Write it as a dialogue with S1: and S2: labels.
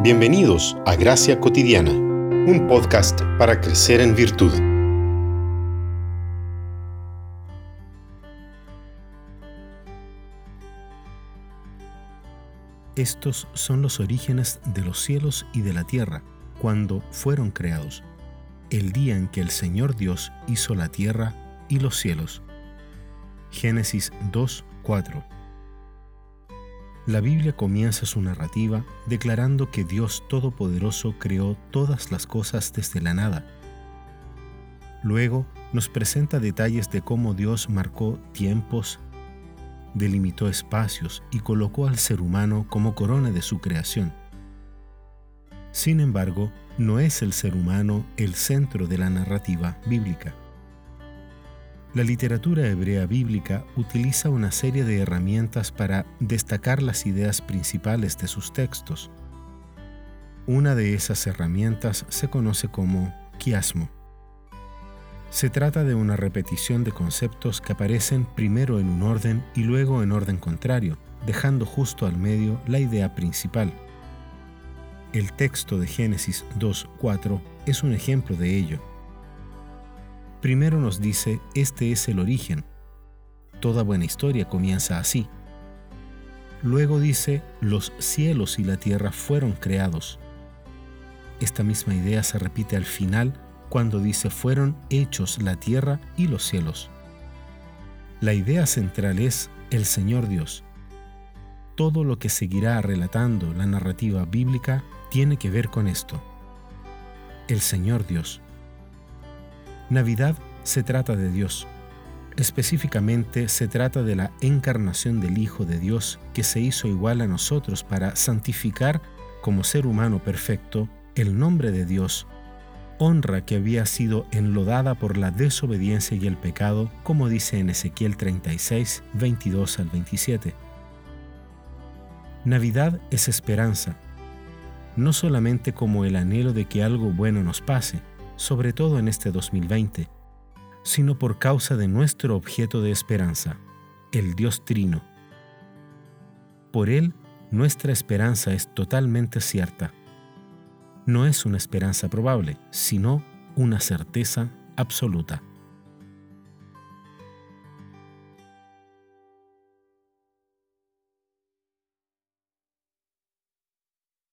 S1: Bienvenidos a Gracia Cotidiana, un podcast para crecer en virtud.
S2: Estos son los orígenes de los cielos y de la tierra, cuando fueron creados, el día en que el Señor Dios hizo la tierra y los cielos. Génesis 2, 4 la Biblia comienza su narrativa declarando que Dios Todopoderoso creó todas las cosas desde la nada. Luego nos presenta detalles de cómo Dios marcó tiempos, delimitó espacios y colocó al ser humano como corona de su creación. Sin embargo, no es el ser humano el centro de la narrativa bíblica. La literatura hebrea bíblica utiliza una serie de herramientas para destacar las ideas principales de sus textos. Una de esas herramientas se conoce como quiasmo. Se trata de una repetición de conceptos que aparecen primero en un orden y luego en orden contrario, dejando justo al medio la idea principal. El texto de Génesis 2.4 es un ejemplo de ello. Primero nos dice, este es el origen. Toda buena historia comienza así. Luego dice, los cielos y la tierra fueron creados. Esta misma idea se repite al final cuando dice fueron hechos la tierra y los cielos. La idea central es el Señor Dios. Todo lo que seguirá relatando la narrativa bíblica tiene que ver con esto. El Señor Dios. Navidad se trata de Dios. Específicamente se trata de la encarnación del Hijo de Dios que se hizo igual a nosotros para santificar como ser humano perfecto el nombre de Dios, honra que había sido enlodada por la desobediencia y el pecado, como dice en Ezequiel 36, 22 al 27. Navidad es esperanza, no solamente como el anhelo de que algo bueno nos pase, sobre todo en este 2020, sino por causa de nuestro objeto de esperanza, el Dios Trino. Por Él, nuestra esperanza es totalmente cierta. No es una esperanza probable, sino una certeza absoluta.